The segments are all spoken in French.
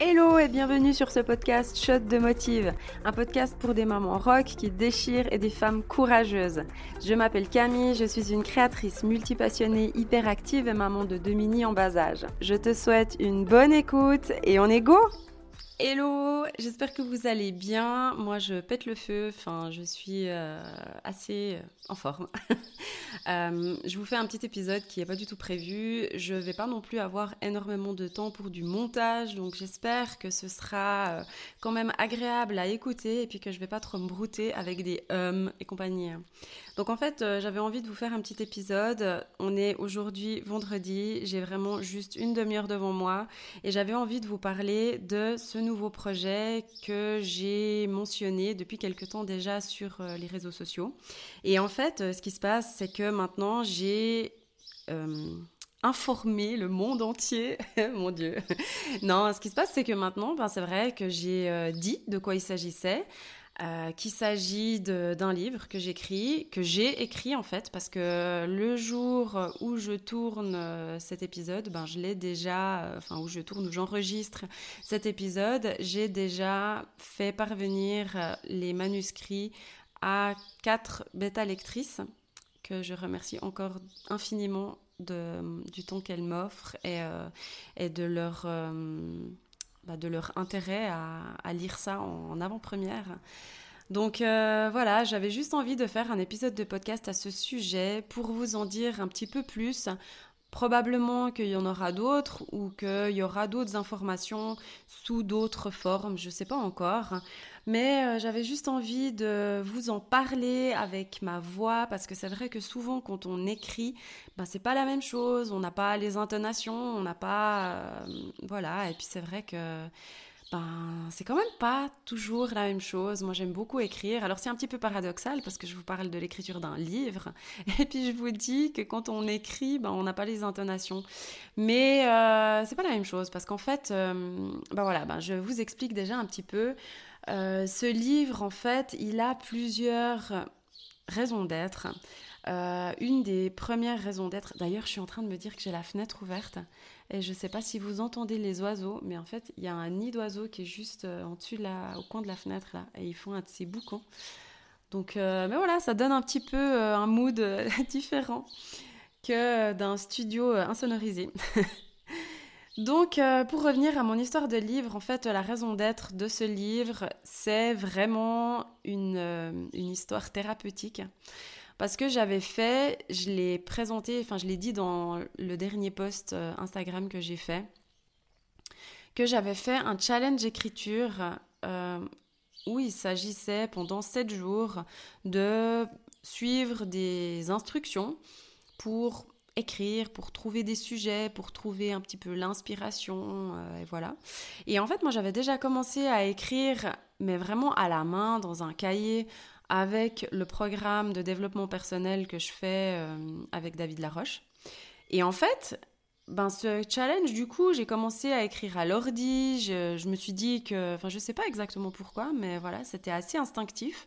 Hello et bienvenue sur ce podcast Shot de Motive, un podcast pour des mamans rock qui déchirent et des femmes courageuses. Je m'appelle Camille, je suis une créatrice multipassionnée, hyperactive et maman de deux mini en bas âge. Je te souhaite une bonne écoute et on est go Hello, j'espère que vous allez bien. Moi, je pète le feu. Enfin, je suis euh, assez euh, en forme. Euh, je vous fais un petit épisode qui n'est pas du tout prévu. Je ne vais pas non plus avoir énormément de temps pour du montage, donc j'espère que ce sera quand même agréable à écouter et puis que je ne vais pas trop me brouter avec des hum et compagnie. Donc en fait, j'avais envie de vous faire un petit épisode. On est aujourd'hui vendredi. J'ai vraiment juste une demi-heure devant moi et j'avais envie de vous parler de ce nouveau projet que j'ai mentionné depuis quelque temps déjà sur euh, les réseaux sociaux. Et en fait, euh, ce qui se passe, c'est que maintenant, j'ai euh, informé le monde entier. Mon Dieu. non, ce qui se passe, c'est que maintenant, ben, c'est vrai que j'ai dit de quoi il s'agissait. Euh, qu'il s'agit d'un livre que j'écris, que j'ai écrit en fait, parce que le jour où je tourne euh, cet épisode, ben, je l'ai déjà, euh, enfin où je tourne, où j'enregistre cet épisode, j'ai déjà fait parvenir les manuscrits à quatre bêta-lectrices, je remercie encore infiniment du temps qu'elles m'offrent et, de leur bah, de leur intérêt à, lire ça en, avant-première. Donc euh, voilà, j'avais juste envie de faire un épisode de podcast à ce sujet pour vous en dire un petit peu plus. Probablement qu'il y en aura d'autres ou qu'il y aura d'autres informations sous d'autres formes, je ne sais pas encore. Mais euh, j'avais juste envie de vous en parler avec ma voix parce que c'est vrai que souvent quand on écrit, ben c'est pas la même chose, on n'a pas les intonations, on n'a pas euh, voilà et puis c'est vrai que ben c'est quand même pas toujours la même chose. Moi j'aime beaucoup écrire. Alors c'est un petit peu paradoxal parce que je vous parle de l'écriture d'un livre et puis je vous dis que quand on écrit, ben on n'a pas les intonations. Mais euh, c'est pas la même chose parce qu'en fait, ben voilà, ben je vous explique déjà un petit peu. Euh, ce livre, en fait, il a plusieurs raisons d'être. Euh, une des premières raisons d'être, d'ailleurs, je suis en train de me dire que j'ai la fenêtre ouverte et je ne sais pas si vous entendez les oiseaux, mais en fait, il y a un nid d'oiseaux qui est juste euh, en au coin de la fenêtre, là, et ils font un de ces boucons. Donc, mais voilà, ça donne un petit peu un mood différent que d'un studio insonorisé. Donc, euh, pour revenir à mon histoire de livre, en fait, la raison d'être de ce livre, c'est vraiment une, euh, une, histoire thérapeutique. Parce que j'avais fait, je l'ai présenté, enfin, je l'ai dit dans le dernier post euh, Instagram que j'ai fait, que j'avais fait un challenge écriture où il s'agissait pendant 7 jours de suivre des instructions pour écrire, pour trouver des sujets, pour trouver un petit peu l'inspiration, euh, et voilà. Et en fait, moi, j'avais déjà commencé à écrire, mais vraiment à la main, dans un cahier, avec le programme de développement personnel que je fais euh, avec David Laroche. Et en fait, ben, ce challenge, du coup, j'ai commencé à écrire à l'ordi. Je, me suis dit que, enfin, je sais pas exactement pourquoi, mais voilà, c'était assez instinctif.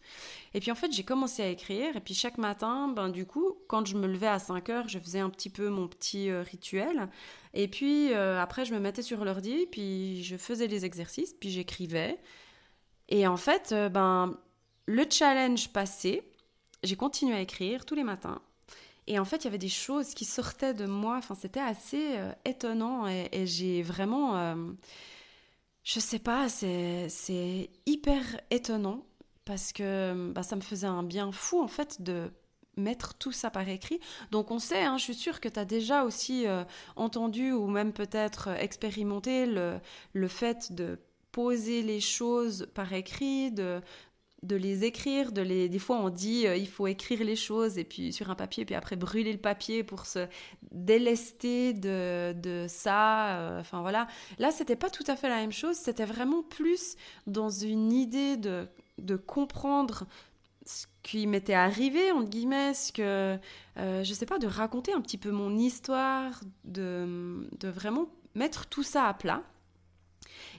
Et puis en fait, j'ai commencé à écrire. Et puis chaque matin, ben, du coup, quand je me levais à 5 heures, je faisais un petit peu mon petit euh, rituel. Et puis euh, après, je me mettais sur l'ordi, puis je faisais les exercices, puis j'écrivais. Et en fait, ben, le challenge passé, j'ai continué à écrire tous les matins. Et en fait, il y avait des choses qui sortaient de moi. Enfin, c'était assez euh, étonnant. Et, j'ai vraiment. Euh, je sais pas, c'est hyper étonnant parce que bah, ça me faisait un bien fou, en fait, de mettre tout ça par écrit. Donc on sait, hein, je suis sûre que tu as déjà aussi euh, entendu ou même peut-être expérimenté le, le fait de poser les choses par écrit, de, de les écrire, de les. Des fois, on dit euh, il faut écrire les choses et puis sur un papier, puis après brûler le papier pour se délester de, de ça. Euh, enfin voilà. Là, c'était pas tout à fait la même chose. C'était vraiment plus dans une idée de, de comprendre ce qui m'était arrivé entre guillemets, ce que euh, je sais pas, de raconter un petit peu mon histoire, de, de vraiment mettre tout ça à plat.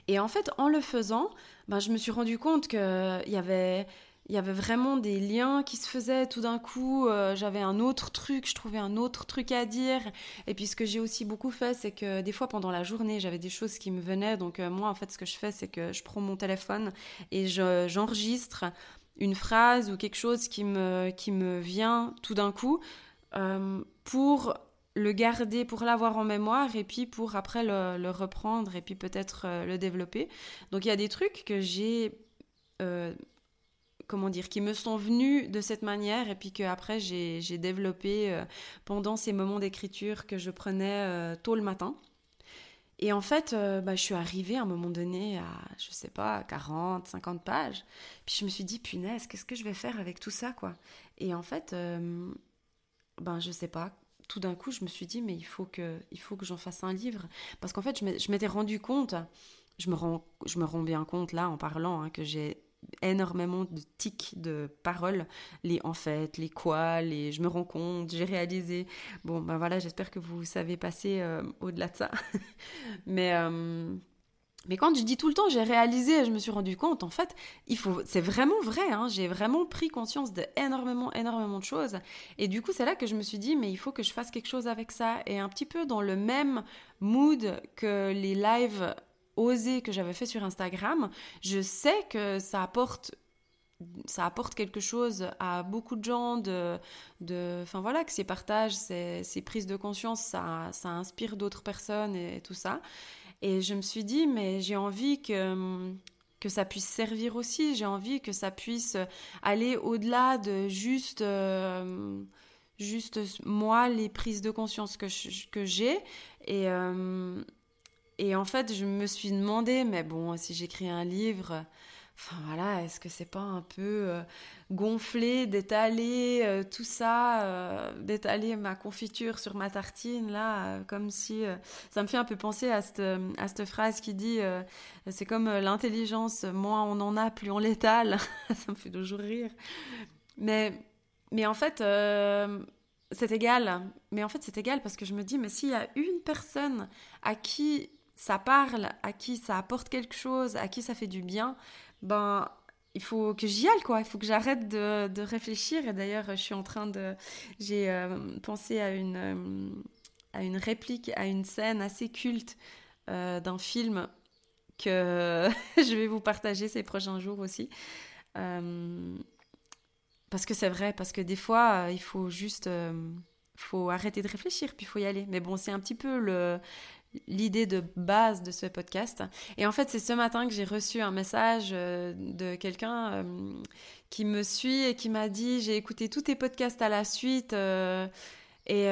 Et en fait, en le faisant, ben, je me suis rendu compte qu'il y avait il y avait vraiment des liens qui se faisaient tout d'un coup. Euh, j'avais un autre truc, je trouvais un autre truc à dire. Et puis ce que j'ai aussi beaucoup fait, c'est que des fois pendant la journée, j'avais des choses qui me venaient. Donc euh, moi, en fait, ce que je fais, c'est que je prends mon téléphone et j'enregistre une phrase ou quelque chose qui me, qui me vient tout d'un coup euh, pour le garder, pour l'avoir en mémoire et puis pour après le, reprendre et puis peut-être le développer. Donc il y a des trucs que j'ai comment dire, qui me sont venus de cette manière et puis que après j'ai développé euh, pendant ces moments d'écriture que je prenais euh, tôt le matin. Et en fait, euh, bah, je suis arrivée à un moment donné à, je sais pas, 40, 50 pages. Puis je me suis dit, punaise, qu'est-ce que je vais faire avec tout ça, quoi? Et en fait, ben je sais pas. Tout d'un coup, je me suis dit, mais il faut que, il faut que j'en fasse un livre. Parce qu'en fait, je m'étais rendu compte, je me, rends, je me rends bien compte là en parlant, hein, que j'ai énormément de tics de paroles, les en fait, les quoi, les je me rends compte, j'ai réalisé. Bon, ben voilà, j'espère que vous savez passer euh, au-delà de ça. mais, euh, mais quand je dis tout le temps j'ai réalisé, je me suis rendu compte, en fait, il faut, c'est vraiment vrai, hein, j'ai vraiment pris conscience de énormément, de choses. Et du coup, c'est là que je me suis dit, mais il faut que je fasse quelque chose avec ça. Et un petit peu dans le même mood que les lives osé que j'avais fait sur Instagram, je sais que ça apporte ça apporte quelque chose à beaucoup de gens de enfin voilà que ces partages ces, prises de conscience ça inspire d'autres personnes et, tout ça et je me suis dit mais j'ai envie que que ça puisse servir aussi. J'ai envie que ça puisse aller au-delà de juste euh, juste moi les prises de conscience que que j'ai. Et euh, et en fait, je me suis demandé, mais bon, si j'écris un livre, enfin voilà, est-ce que c'est pas un peu euh, gonflé d'étaler euh, tout ça, euh, d'étaler ma confiture sur ma tartine là, comme si ça me fait un peu penser à cette, à cette phrase qui dit, c'est comme l'intelligence, moins on en a, plus on l'étale. ça me fait toujours rire. Mais, mais en fait c'est égal. Mais en fait, c'est égal parce que je me dis, mais s'il y a une personne à qui ça parle, à qui ça apporte quelque chose, à qui ça fait du bien, ben il faut que j'y aille quoi, il faut que j'arrête de, réfléchir et d'ailleurs je suis en train de j'ai euh, pensé à une euh, à une réplique, à une scène assez culte euh, d'un film que je vais vous partager ces prochains jours aussi. parce que c'est vrai, parce que des fois, il faut juste faut arrêter de réfléchir, puis il faut y aller. Mais bon, c'est un petit peu le, l'idée de base de ce podcast. Et en fait, c'est ce matin que j'ai reçu un message euh, de quelqu'un euh, qui me suit et qui m'a dit j'ai écouté tous tes podcasts à la suite euh, et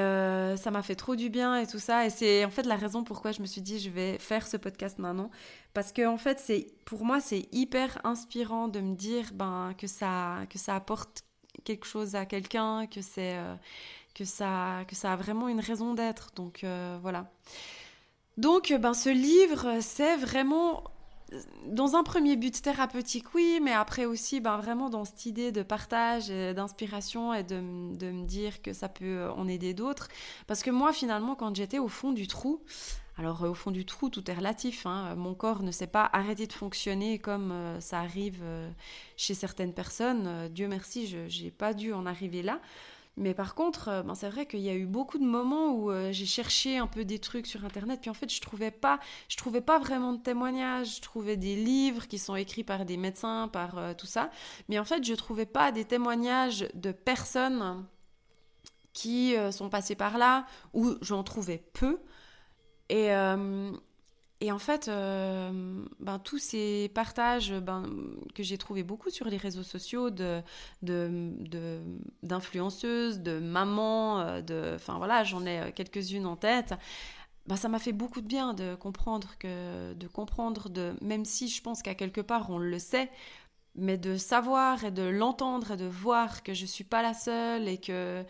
ça m'a fait trop du bien et tout ça. Et c'est en fait la raison pourquoi je me suis dit je vais faire ce podcast maintenant parce que en fait c'est pour moi c'est hyper inspirant de me dire ben que ça que ça apporte quelque chose à quelqu'un que que ça que ça a vraiment une raison d'être. Donc voilà. Donc, ben, ce livre, c'est vraiment dans un premier but thérapeutique, oui, mais après aussi, ben, vraiment dans cette idée de partage, d'inspiration et de, me dire que ça peut en aider d'autres. Parce que moi, finalement, quand j'étais au fond du trou, alors au fond du trou, tout est relatif. Hein, mon corps ne s'est pas arrêté de fonctionner comme euh, ça arrive euh, chez certaines personnes. Euh, Dieu merci, je n'ai pas dû en arriver là. Mais par contre, euh, ben c'est vrai qu'il y a eu beaucoup de moments où euh, j'ai cherché un peu des trucs sur internet, puis en fait je trouvais pas, je trouvais pas vraiment de témoignages. Je trouvais des livres qui sont écrits par des médecins, par euh, tout ça, mais en fait je trouvais pas des témoignages de personnes qui sont passées par là, ou j'en trouvais peu. Et, et en fait, euh, ben, tous ces partages ben, que j'ai trouvé beaucoup sur les réseaux sociaux d'influenceuses, de, de, mamans, euh, de, enfin voilà, j'en ai quelques-unes en tête. Ben, ça m'a fait beaucoup de bien de comprendre que, de comprendre, de, même si je pense qu'à quelque part on le sait, mais de savoir et de l'entendre et de voir que je suis pas la seule et que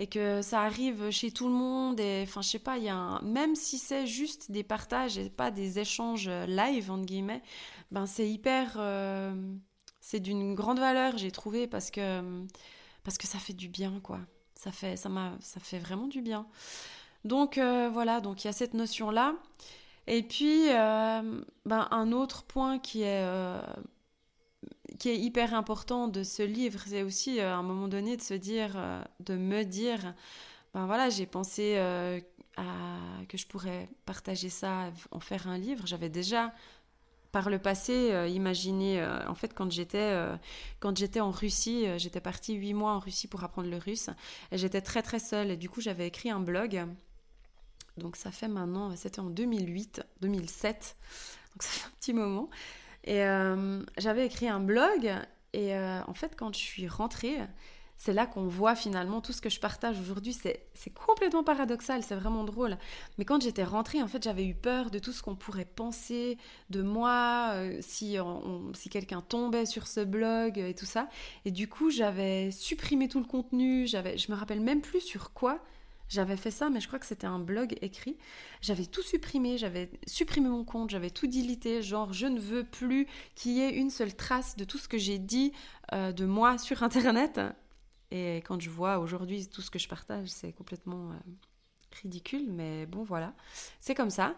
et que ça arrive chez tout le monde et enfin je sais pas il y a même si c'est juste des partages et pas des échanges live entre guillemets ben c'est hyper euh, c'est d'une grande valeur j'ai trouvé parce que parce que ça fait du bien quoi. Ça fait ça m'a ça fait vraiment du bien. Donc euh, voilà donc il y a cette notion là et puis euh, ben un autre point qui est qui est hyper important de ce livre, c'est aussi à un moment donné de se dire, de me dire, ben voilà, j'ai pensé à, que je pourrais partager ça, en faire un livre. J'avais déjà par le passé, euh, euh, en fait, quand j'étais euh, quand j'étais en Russie, j'étais partie huit mois en Russie pour apprendre le russe, et j'étais très très seule, et du coup j'avais écrit un blog. Donc ça fait maintenant, c'était en 2008, 2007, donc ça fait un petit moment. Et j'avais écrit un blog, et en fait, quand je suis rentrée, c'est là qu'on voit finalement tout ce que je partage aujourd'hui. C'est complètement paradoxal, c'est vraiment drôle. Mais quand j'étais rentrée, en fait, j'avais eu peur de tout ce qu'on pourrait penser de moi, euh, si, si quelqu'un tombait sur ce blog et tout ça. Et du coup, j'avais supprimé tout le contenu. Je me rappelle même plus sur quoi. J'avais fait ça, mais je crois que c'était un blog écrit. J'avais tout supprimé, j'avais supprimé mon compte, j'avais tout délité. Genre, je ne veux plus qu'il y ait une seule trace de tout ce que j'ai dit euh, de moi sur Internet. Et quand je vois aujourd'hui tout ce que je partage, c'est complètement euh, ridicule, mais bon, voilà, c'est comme ça.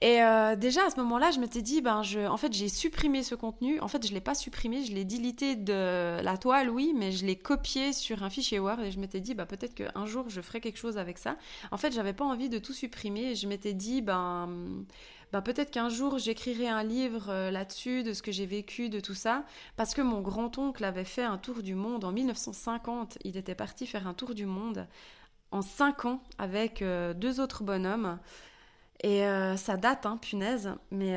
Et euh, déjà à ce moment-là, je m'étais dit, ben, en fait, j'ai supprimé ce contenu. En fait, je l'ai pas supprimé, je l'ai délité de la toile, oui, mais je l'ai copié sur un fichier Word et je m'étais dit, bah, peut-être qu'un jour je ferai quelque chose avec ça. En fait, j'avais pas envie de tout supprimer. Et je m'étais dit, ben, bah, peut-être qu'un jour j'écrirai un livre euh, là-dessus, de ce que j'ai vécu, de tout ça, parce que mon grand-oncle avait fait un tour du monde en 1950. Il était parti faire un tour du monde en 5 ans avec euh, deux autres bonhommes. Et euh, ça date, hein, punaise, mais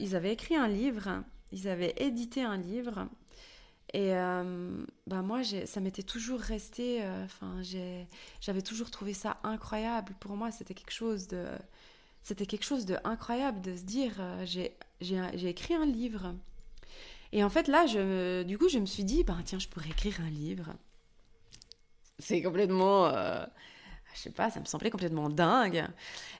ils avaient écrit un livre, ils avaient édité un livre. Et bah moi, ça m'était toujours resté, enfin, j'avais toujours trouvé ça incroyable. Pour moi, c'était quelque chose de, quelque chose de incroyable de se dire euh, j'ai écrit un livre. Et en fait, là, je, du coup, je me suis dit, ben, tiens, je pourrais écrire un livre. C'est complètement. Je sais pas, ça me semblait complètement dingue.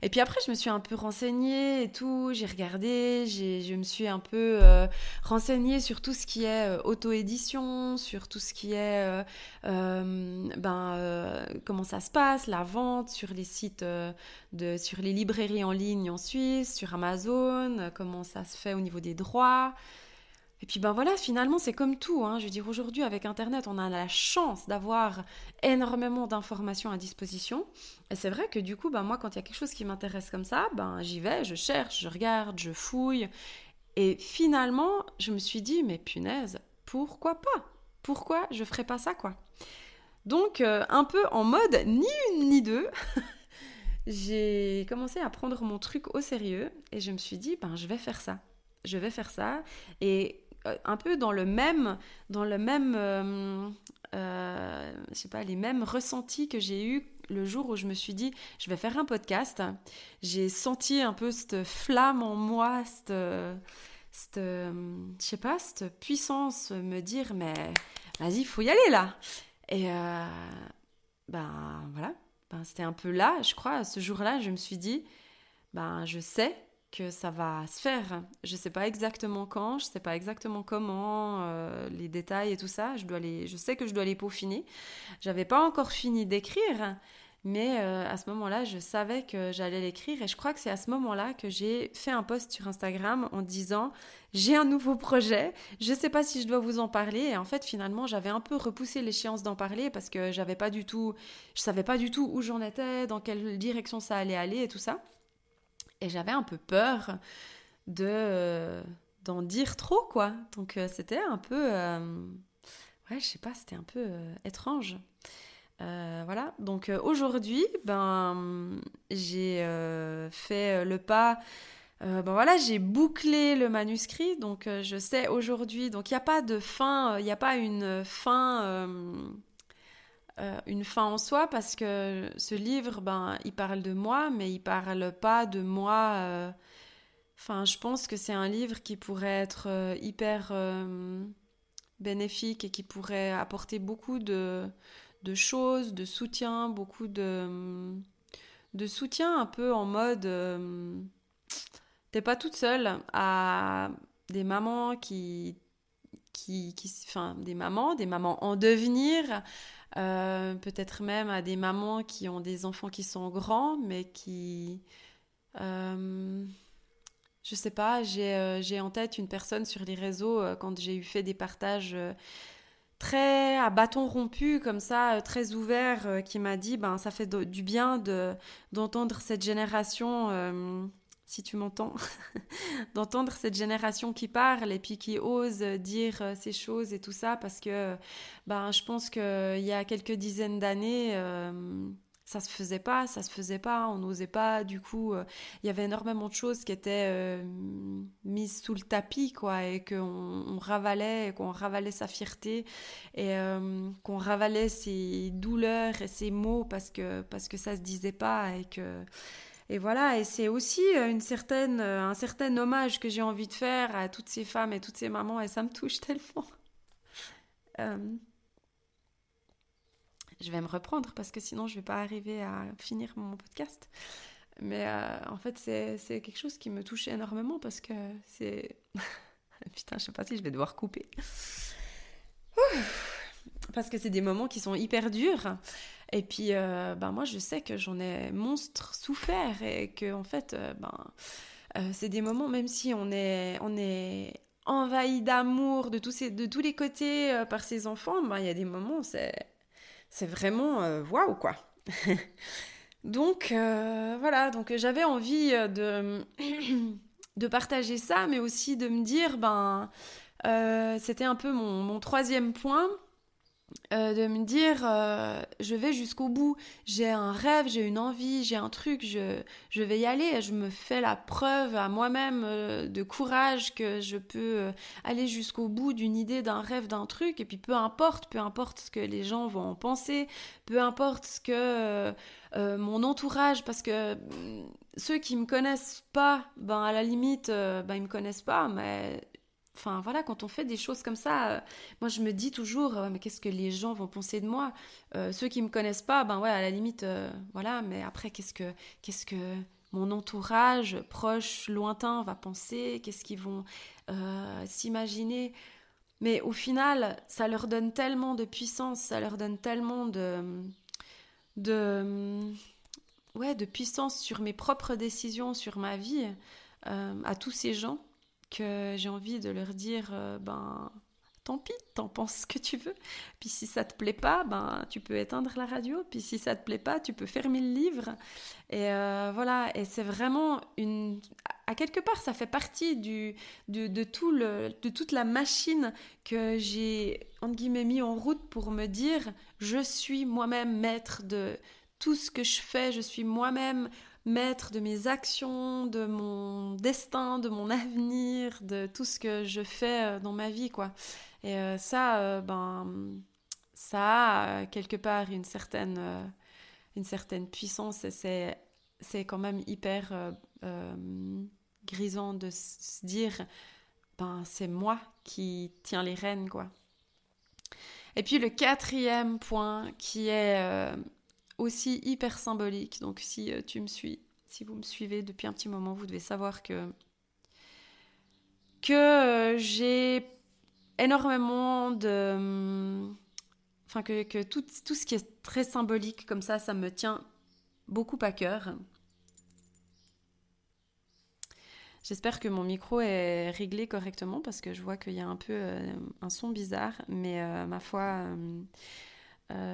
Et puis après, je me suis un peu renseignée et tout, j'ai regardé, je me suis un peu euh, renseignée sur tout ce qui est euh, auto-édition, sur tout ce qui est euh, ben, comment ça se passe, la vente sur les sites, de, sur les librairies en ligne en Suisse, sur Amazon, comment ça se fait au niveau des droits. Et puis ben voilà, finalement c'est comme tout. Hein. Je veux dire, aujourd'hui avec Internet, on a la chance d'avoir énormément d'informations à disposition. Et c'est vrai que du coup, ben moi, quand il y a quelque chose qui m'intéresse comme ça, ben j'y vais, je cherche, je regarde, je fouille. Et finalement, je me suis dit, mais punaise, pourquoi pas? Pourquoi je ferais pas ça, quoi? Donc, euh, un peu en mode ni une ni deux, j'ai commencé à prendre mon truc au sérieux et je me suis dit, ben je vais faire ça je vais faire ça. Et un peu dans le même, dans le même, euh, euh, je sais pas, les mêmes ressentis que j'ai eu le jour où je me suis dit, je vais faire un podcast. J'ai senti un peu cette flamme en moi, cette, cette je sais pas, cette puissance, me dire, mais vas-y, faut y aller là. Et ben voilà, ben, c'était un peu là, je crois, ce jour-là, je me suis dit, ben je sais que ça va se faire. Je sais pas exactement quand, je sais pas exactement comment, euh, les détails et tout ça. Je dois les, je sais que je dois les peaufiner. J'avais pas encore fini d'écrire, mais euh, à ce moment-là, je savais que j'allais l'écrire et je crois que c'est à ce moment-là que j'ai fait un post sur Instagram en disant j'ai un nouveau projet, je sais pas si je dois vous en parler et en fait finalement j'avais un peu repoussé l'échéance d'en parler parce que j'avais pas du tout, je savais pas du tout où j'en étais, dans quelle direction ça allait aller et tout ça. Et j'avais un peu peur de d'en dire trop, quoi. Donc euh, c'était un peu... Euh, ouais, je sais pas, c'était un peu euh, étrange. voilà, donc aujourd'hui, ben, j'ai fait le pas... ben voilà, j'ai bouclé le manuscrit, donc je sais aujourd'hui, donc il n'y a pas de fin, il n'y a pas une fin euh, une fin en soi parce que ce livre, ben, il parle de moi, mais il parle pas de moi. Euh, enfin, je pense que c'est un livre qui pourrait être euh, hyper bénéfique et qui pourrait apporter beaucoup de, de choses, de soutien, beaucoup de, de soutien un peu en mode t'es pas toute seule à des mamans qui qui, qui enfin des mamans des mamans en devenir euh, peut-être même à des mamans qui ont des enfants qui sont grands, mais qui... Euh, je sais pas, j'ai en tête une personne sur les réseaux quand j'ai eu fait des partages très à bâton rompu comme ça, très ouvert, qui m'a dit ben ça fait du bien de d'entendre cette génération si tu m'entends, d'entendre cette génération qui parle et puis qui ose dire euh, ces choses et tout ça, parce que ben, je pense qu'il y a quelques dizaines d'années, euh, ça se faisait pas, ça se faisait pas, on n'osait pas, du coup, euh, il y avait énormément de choses qui étaient mises sous le tapis, quoi, et qu'on on ravalait, qu'on ravalait sa fierté, et qu'on ravalait ses douleurs et ses mots parce que, parce que ça se disait pas, et que et voilà, et c'est aussi euh, une certaine, euh, un certain hommage que j'ai envie de faire à toutes ces femmes et toutes ces mamans, et ça me touche tellement. Euh, je vais me reprendre parce que sinon je vais pas arriver à finir mon podcast. Mais en fait, c'est quelque chose qui me touche énormément parce que c'est. Putain, je sais pas si je vais devoir couper. Parce que c'est des moments qui sont hyper durs. Et puis, euh, ben moi, je sais que j'en ai monstre souffert et que, en fait, euh, ben, euh, c'est des moments, même si on est, on est envahi d'amour de tous, de tous les côtés par ses enfants, ben, il y a des moments, c'est, c'est vraiment waouh, quoi. donc, voilà, donc j'avais envie de, de partager ça, mais aussi de me dire, ben, c'était un peu mon, mon troisième point euh, de me dire euh, je vais jusqu'au bout, j'ai un rêve, j'ai une envie, j'ai un truc, je, je vais y aller, je me fais la preuve à moi-même euh, de courage que je peux aller jusqu'au bout d'une idée, d'un rêve, d'un truc, et puis peu importe, peu importe ce que les gens vont en penser, peu importe ce que mon entourage, parce que mm, ceux qui me connaissent pas, ben à la limite, ben ils me connaissent pas, mais Enfin voilà, quand on fait des choses comme ça, euh, moi je me dis toujours, euh, mais qu'est-ce que les gens vont penser de moi? Euh, Ceux qui me connaissent pas, ben ouais, à la limite, voilà, mais après qu'est-ce que, qu'est-ce que mon entourage proche, lointain va penser? Qu'est-ce qu'ils vont s'imaginer? Mais au final, ça leur donne tellement de puissance, ça leur donne tellement de, de, ouais, de puissance sur mes propres décisions, sur ma vie, à tous ces gens que j'ai envie de leur dire euh, ben tant pis, t'en penses ce que tu veux. Puis si ça te plaît pas, ben tu peux éteindre la radio. Puis si ça te plaît pas, tu peux fermer le livre. Et euh, voilà. Et c'est vraiment une, à quelque part, ça fait partie du, de, tout le, de toute la machine que j'ai entre guillemets mis en route pour me dire, je suis moi-même maître de tout ce que je fais. Je suis moi-même maître de mes actions, de mon destin, de mon avenir, de tout ce que je fais euh, dans ma vie, quoi. Et euh, ça, euh, ben, ça a quelque part une certaine, une certaine puissance et c'est, c'est quand même hyper grisant de se dire, ben, c'est moi qui tiens les rênes, quoi. Et puis le quatrième point qui est aussi hyper symbolique. Donc si euh, tu me suis, si vous me suivez depuis un petit moment, vous devez savoir que que euh, j'ai énormément de enfin que, que tout, tout, ce qui est très symbolique comme ça, ça me tient beaucoup à cœur. J'espère que mon micro est réglé correctement parce que je vois qu'il y a un peu euh, un son bizarre, mais ma foi,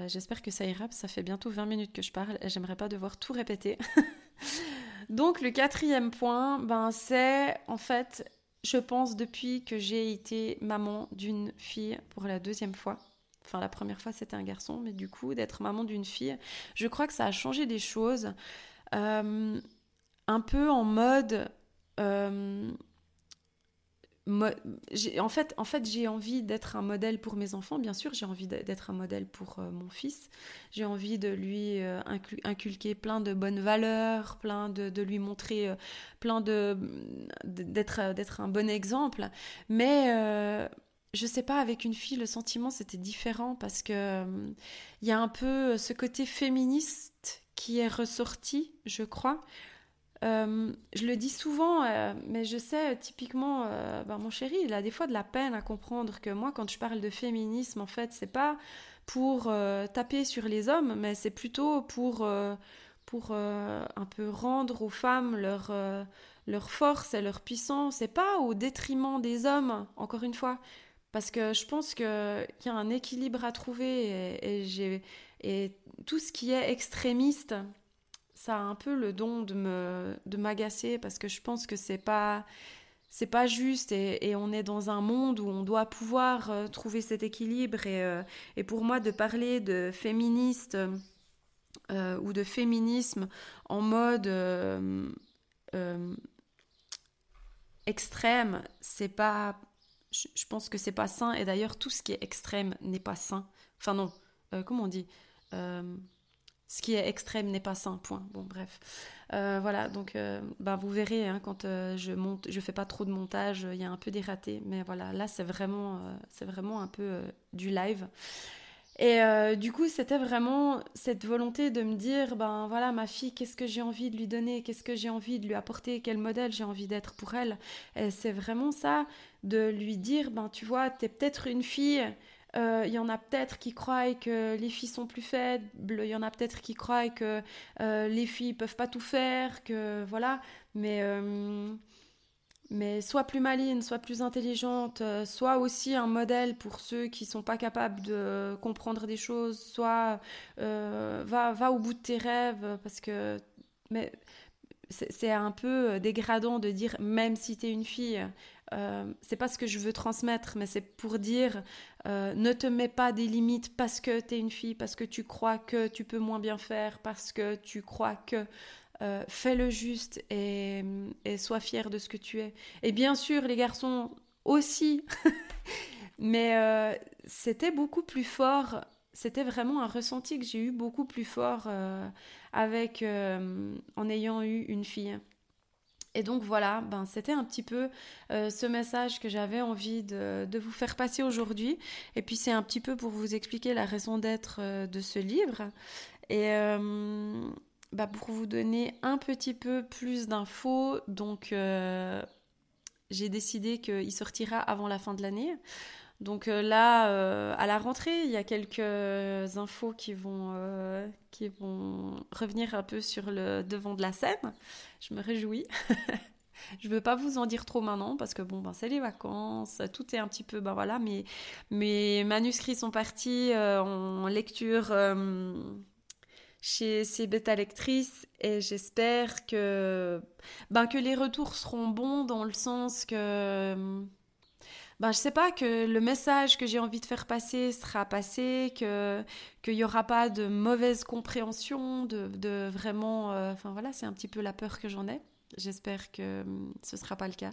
j'espère que ça ira, ça fait bientôt 20 minutes que je parle et j'aimerais pas devoir tout répéter. Donc le quatrième point, ben, c'est en fait, je pense depuis que j'ai été maman d'une fille pour la deuxième fois. Enfin la première fois c'était un garçon, mais du coup d'être maman d'une fille, je crois que ça a changé des choses. Euh, un peu en mode... Euh, en fait, en fait j'ai envie d'être un modèle pour mes enfants, bien sûr, j'ai envie d'être un modèle pour euh, mon fils. J'ai envie de lui euh, inculquer plein de bonnes valeurs, plein de, lui montrer euh, plein de d'être un bon exemple. Mais je sais pas, avec une fille, le sentiment c'était différent parce que il y a un peu ce côté féministe qui est ressorti, je crois. Euh, je le dis souvent, euh, mais je sais typiquement, euh, ben, mon chéri, il a des fois de la peine à comprendre que moi, quand je parle de féminisme, en fait, c'est pas pour taper sur les hommes, mais c'est plutôt pour pour un peu rendre aux femmes leur, leur force et leur puissance, et pas au détriment des hommes, encore une fois. Parce que je pense qu'il y a un équilibre à trouver et, tout ce qui est extrémiste, ça a un peu le don de me de m'agacer parce que je pense que c'est pas c'est pas juste et, on est dans un monde où on doit pouvoir euh, trouver cet équilibre et, euh, et, pour moi de parler de féministe euh, ou de féminisme en mode extrême c'est pas je, pense que c'est pas sain. Et d'ailleurs, tout ce qui est extrême n'est pas sain. Enfin non, comment on dit Ce qui est extrême n'est pas sain. Point. Bon, bref. Euh, voilà. Donc, ben, vous verrez hein, quand je monte, je fais pas trop de montage, il y a un peu des ratés. Mais voilà, là, c'est vraiment, c'est vraiment un peu du live. Et euh, du coup, c'était vraiment cette volonté de me dire, ben voilà, ma fille, qu'est-ce que j'ai envie de lui donner, qu'est-ce que j'ai envie de lui apporter, quel modèle j'ai envie d'être pour elle. Et c'est vraiment ça, de lui dire, ben tu vois, t'es peut-être une fille, euh, il y en a peut-être qui croient que les filles sont plus faibles, il y en a peut-être qui croient que euh, les filles peuvent pas tout faire, que voilà, mais mais soit plus maligne, soit plus intelligente, euh, soit aussi un modèle pour ceux qui sont pas capables de comprendre des choses, soit euh, va, va au bout de tes rêves, parce que mais c'est un peu dégradant de dire même si tu es une fille. Euh, c'est pas ce que je veux transmettre, mais c'est pour dire ne te mets pas des limites parce que tu es une fille, parce que tu crois que tu peux moins bien faire, parce que tu crois que euh, fais le juste et, sois fier de ce que tu es. Et bien sûr, les garçons aussi, mais euh, c'était beaucoup plus fort. C'était vraiment un ressenti que j'ai eu beaucoup plus fort euh, avec en ayant eu une fille. Et donc voilà, ben, c'était un petit peu ce message que j'avais envie de, vous faire passer aujourd'hui. Et puis c'est un petit peu pour vous expliquer la raison d'être de ce livre. Et, bah, pour vous donner un petit peu plus d'infos, donc euh, j'ai décidé qu'il sortira avant la fin de l'année. Donc euh, là, euh, à la rentrée, il y a quelques infos qui vont, qui vont revenir un peu sur le devant de la scène. Je me réjouis. Je ne veux pas vous en dire trop maintenant parce que bon, ben, c'est les vacances, tout est un petit peu, ben voilà, mes, mes manuscrits sont partis en lecture chez ces bêta lectrices et j'espère que, ben, que les retours seront bons dans le sens que ben, je sais pas que le message que j'ai envie de faire passer sera passé, que qu'il y aura pas de mauvaise compréhension, de, vraiment, euh, enfin voilà, c'est un petit peu la peur que j'en ai. J'espère que ce sera pas le cas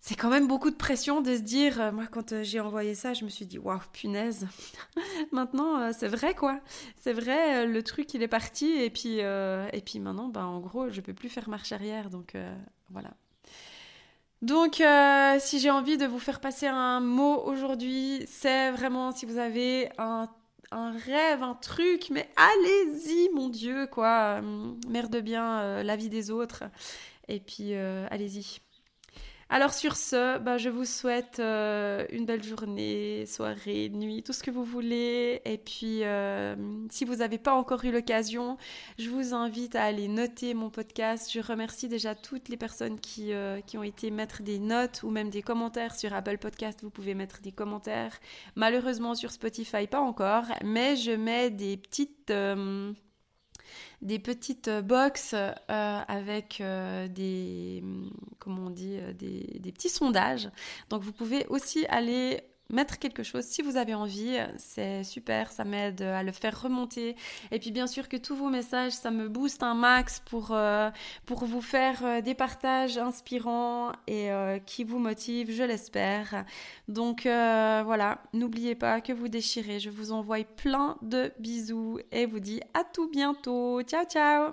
c'est quand même beaucoup de pression de se dire, euh, moi quand euh, j'ai envoyé ça, je me suis dit, waouh, punaise. maintenant, c'est vrai quoi. C'est vrai, le truc il est parti et puis, et puis maintenant, ben, en gros, je peux plus faire marche arrière. Donc voilà. Donc si j'ai envie de vous faire passer un mot aujourd'hui, c'est vraiment si vous avez un, rêve, un truc, mais allez-y, mon Dieu, quoi. Merde bien la vie des autres. Et puis allez-y. Alors sur ce, bah, je vous souhaite euh, une belle journée, soirée, nuit, tout ce que vous voulez. Et puis, euh, si vous n'avez pas encore eu l'occasion, je vous invite à aller noter mon podcast. Je remercie déjà toutes les personnes qui, euh, qui ont été mettre des notes ou même des commentaires sur Apple Podcast. Vous pouvez mettre des commentaires. Malheureusement sur Spotify, pas encore. Mais je mets des petites des petites boxes euh, avec euh, des, comment on dit, euh, des petits sondages. Donc vous pouvez aussi aller mettre quelque chose si vous avez envie. C'est super, ça m'aide à le faire remonter. Et puis bien sûr que tous vos messages, ça me booste un max pour, euh, pour vous faire euh, des partages inspirants et euh, qui vous motivent, je l'espère. Donc voilà, n'oubliez pas que vous déchirez. Je vous envoie plein de bisous et vous dis à tout bientôt. Ciao ciao